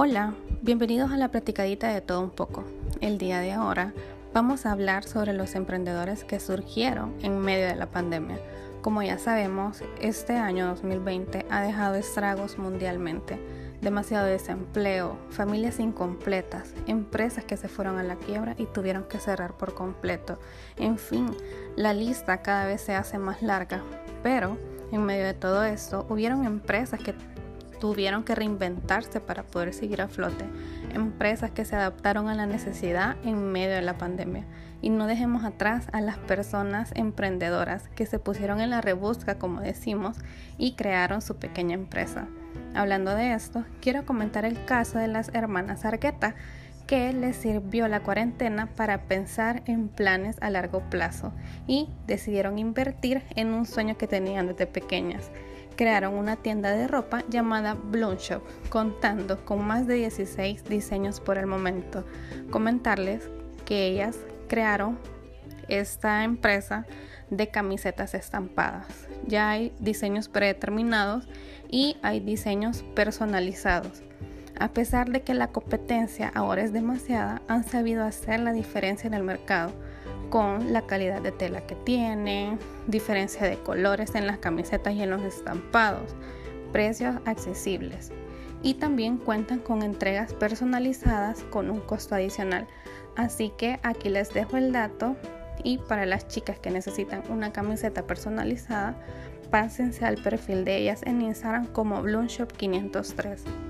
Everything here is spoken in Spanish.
Hola, bienvenidos a la platicadita de todo un poco. El día de ahora vamos a hablar sobre los emprendedores que surgieron en medio de la pandemia. Como ya sabemos, este año 2020 ha dejado estragos mundialmente. Demasiado desempleo, familias incompletas, empresas que se fueron a la quiebra y tuvieron que cerrar por completo. En fin, la lista cada vez se hace más larga. Pero, en medio de todo esto, hubieron empresas que tuvieron que reinventarse para poder seguir a flote. Empresas que se adaptaron a la necesidad en medio de la pandemia. Y no dejemos atrás a las personas emprendedoras que se pusieron en la rebusca, como decimos, y crearon su pequeña empresa. Hablando de esto, quiero comentar el caso de las hermanas Argueta, que les sirvió la cuarentena para pensar en planes a largo plazo y decidieron invertir en un sueño que tenían desde pequeñas crearon una tienda de ropa llamada Bloom Shop, contando con más de 16 diseños por el momento. Comentarles que ellas crearon esta empresa de camisetas estampadas. Ya hay diseños predeterminados y hay diseños personalizados. A pesar de que la competencia ahora es demasiada, han sabido hacer la diferencia en el mercado con la calidad de tela que tiene, diferencia de colores en las camisetas y en los estampados, precios accesibles. Y también cuentan con entregas personalizadas con un costo adicional. Así que aquí les dejo el dato y para las chicas que necesitan una camiseta personalizada, pásense al perfil de ellas en Instagram como Bloomshop503.